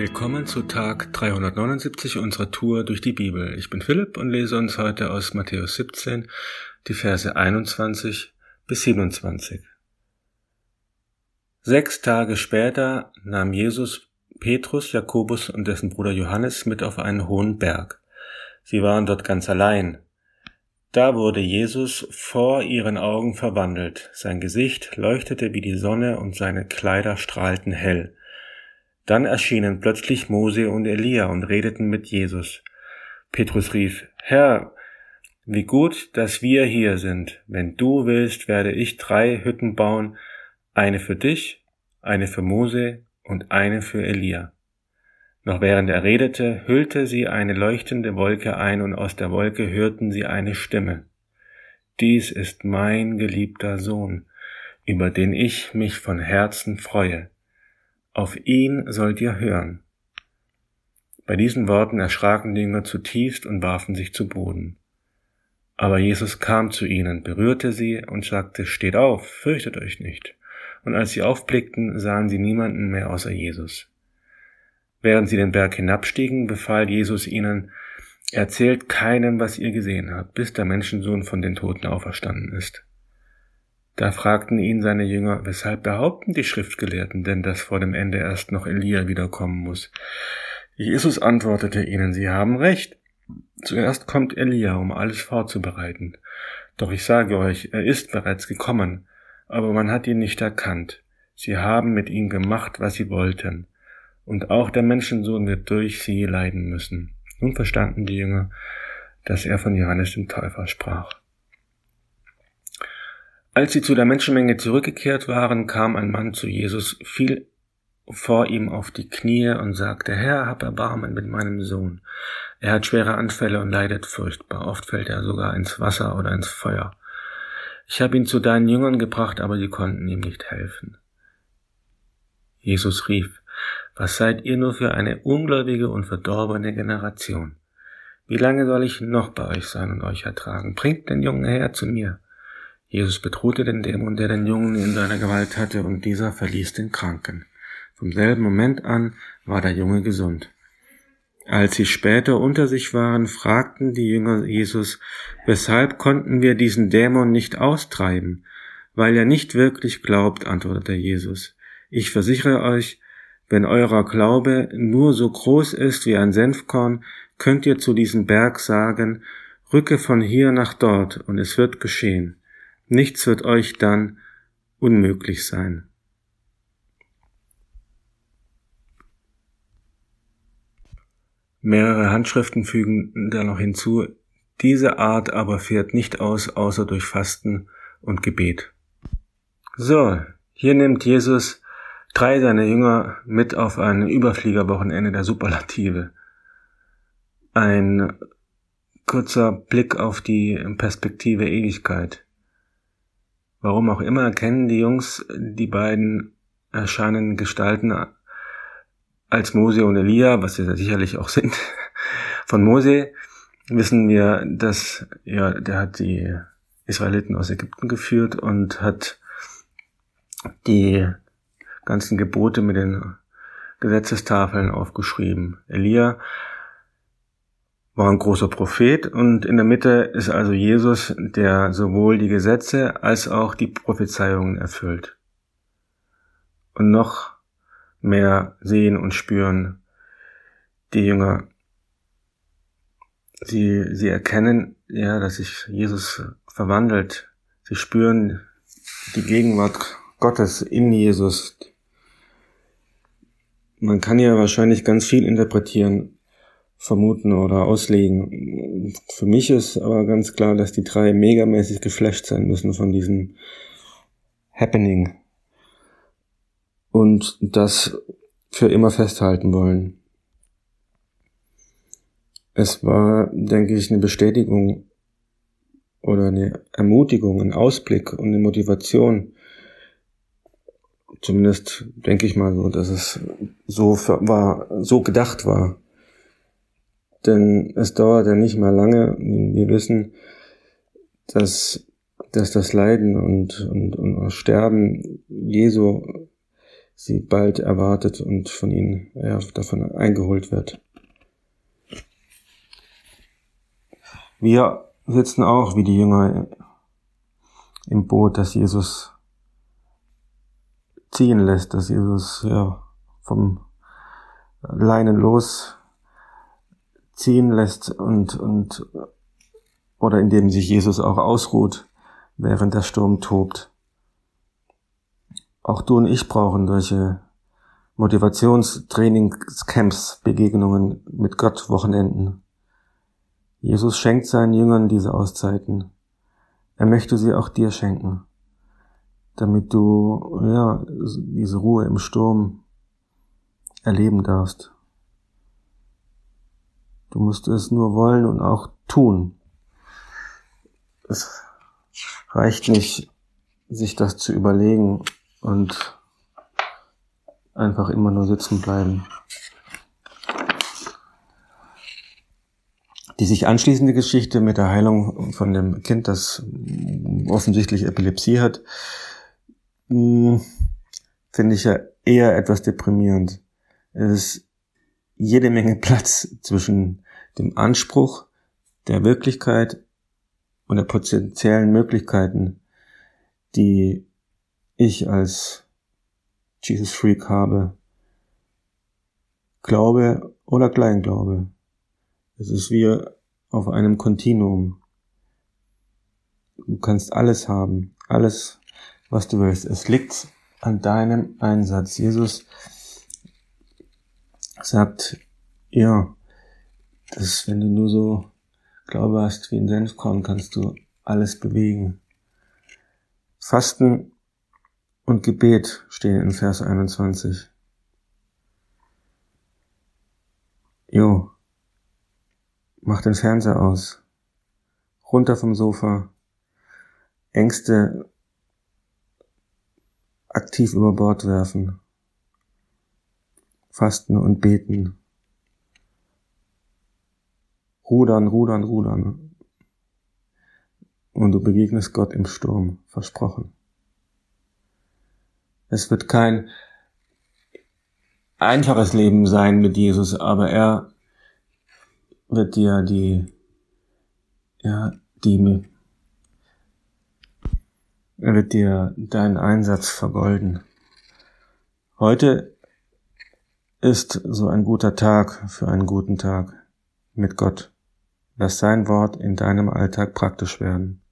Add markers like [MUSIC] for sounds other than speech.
Willkommen zu Tag 379 unserer Tour durch die Bibel. Ich bin Philipp und lese uns heute aus Matthäus 17 die Verse 21 bis 27. Sechs Tage später nahm Jesus Petrus, Jakobus und dessen Bruder Johannes mit auf einen hohen Berg. Sie waren dort ganz allein. Da wurde Jesus vor ihren Augen verwandelt. Sein Gesicht leuchtete wie die Sonne und seine Kleider strahlten hell. Dann erschienen plötzlich Mose und Elia und redeten mit Jesus. Petrus rief, Herr, wie gut, dass wir hier sind. Wenn du willst, werde ich drei Hütten bauen, eine für dich, eine für Mose und eine für Elia. Noch während er redete, hüllte sie eine leuchtende Wolke ein und aus der Wolke hörten sie eine Stimme. Dies ist mein geliebter Sohn, über den ich mich von Herzen freue. Auf ihn sollt ihr hören. Bei diesen Worten erschraken die Jünger zutiefst und warfen sich zu Boden. Aber Jesus kam zu ihnen, berührte sie und sagte, Steht auf, fürchtet euch nicht. Und als sie aufblickten, sahen sie niemanden mehr außer Jesus. Während sie den Berg hinabstiegen, befahl Jesus ihnen, Erzählt keinem, was ihr gesehen habt, bis der Menschensohn von den Toten auferstanden ist. Da fragten ihn seine Jünger, weshalb behaupten die Schriftgelehrten denn, dass vor dem Ende erst noch Elia wiederkommen muss? Jesus antwortete ihnen, sie haben recht. Zuerst kommt Elia, um alles vorzubereiten. Doch ich sage euch, er ist bereits gekommen, aber man hat ihn nicht erkannt. Sie haben mit ihm gemacht, was sie wollten. Und auch der Menschensohn wird durch sie leiden müssen. Nun verstanden die Jünger, dass er von Johannes dem Täufer sprach. Als sie zu der Menschenmenge zurückgekehrt waren, kam ein Mann zu Jesus, fiel vor ihm auf die Knie und sagte, Herr, hab Erbarmen mit meinem Sohn. Er hat schwere Anfälle und leidet furchtbar. Oft fällt er sogar ins Wasser oder ins Feuer. Ich habe ihn zu deinen Jüngern gebracht, aber sie konnten ihm nicht helfen. Jesus rief, was seid ihr nur für eine ungläubige und verdorbene Generation? Wie lange soll ich noch bei euch sein und euch ertragen? Bringt den Jungen her zu mir. Jesus bedrohte den Dämon, der den Jungen in seiner Gewalt hatte, und dieser verließ den Kranken. Vom selben Moment an war der Junge gesund. Als sie später unter sich waren, fragten die Jünger Jesus, weshalb konnten wir diesen Dämon nicht austreiben? Weil er nicht wirklich glaubt, antwortete Jesus. Ich versichere euch, wenn eurer Glaube nur so groß ist wie ein Senfkorn, könnt ihr zu diesem Berg sagen, rücke von hier nach dort, und es wird geschehen. Nichts wird euch dann unmöglich sein. Mehrere Handschriften fügen da noch hinzu, diese Art aber fährt nicht aus, außer durch Fasten und Gebet. So, hier nimmt Jesus drei seiner Jünger mit auf ein Überfliegerwochenende der Superlative. Ein kurzer Blick auf die Perspektive Ewigkeit. Warum auch immer erkennen die Jungs die beiden erscheinenden Gestalten als Mose und Elia, was sie sicherlich auch sind. [LAUGHS] Von Mose wissen wir, dass ja, der hat die Israeliten aus Ägypten geführt und hat die ganzen Gebote mit den Gesetzestafeln aufgeschrieben. Elia war ein großer Prophet und in der Mitte ist also Jesus, der sowohl die Gesetze als auch die Prophezeiungen erfüllt. Und noch mehr sehen und spüren die Jünger. Sie, sie erkennen, ja, dass sich Jesus verwandelt. Sie spüren die Gegenwart Gottes in Jesus. Man kann ja wahrscheinlich ganz viel interpretieren vermuten oder auslegen. Für mich ist aber ganz klar, dass die drei megamäßig geflasht sein müssen von diesem Happening und das für immer festhalten wollen. Es war, denke ich, eine Bestätigung oder eine Ermutigung, ein Ausblick und eine Motivation. Zumindest denke ich mal so, dass es so war, so gedacht war denn es dauert ja nicht mal lange. Wir wissen, dass, dass das Leiden und, und, und Sterben Jesu sie bald erwartet und von ihnen ja, davon eingeholt wird. Wir sitzen auch wie die Jünger im Boot, das Jesus ziehen lässt, dass Jesus ja, vom Leinen los ziehen lässt und, und oder indem sich Jesus auch ausruht, während der Sturm tobt. Auch du und ich brauchen solche Motivationstrainingscamps, Begegnungen mit Gott, Wochenenden. Jesus schenkt seinen Jüngern diese Auszeiten. Er möchte sie auch dir schenken, damit du, ja, diese Ruhe im Sturm erleben darfst. Du musst es nur wollen und auch tun. Es reicht nicht, sich das zu überlegen und einfach immer nur sitzen bleiben. Die sich anschließende Geschichte mit der Heilung von dem Kind, das offensichtlich Epilepsie hat, hm, finde ich ja eher etwas deprimierend. Es jede Menge Platz zwischen dem Anspruch der Wirklichkeit und der potenziellen Möglichkeiten, die ich als Jesus Freak habe. Glaube oder Kleinglaube. Es ist wie auf einem Kontinuum. Du kannst alles haben, alles, was du willst. Es liegt an deinem Einsatz. Jesus sagt, ja, dass wenn du nur so Glaube hast wie ein Senfkorn, kannst du alles bewegen. Fasten und Gebet stehen in Vers 21. Jo, mach den Fernseher aus, runter vom Sofa, Ängste aktiv über Bord werfen, fasten und beten, rudern, rudern, rudern. Und du begegnest Gott im Sturm, versprochen. Es wird kein einfaches Leben sein mit Jesus, aber er wird dir die, ja, die, er wird dir deinen Einsatz vergolden. Heute ist so ein guter Tag für einen guten Tag mit Gott. Lass sein Wort in deinem Alltag praktisch werden.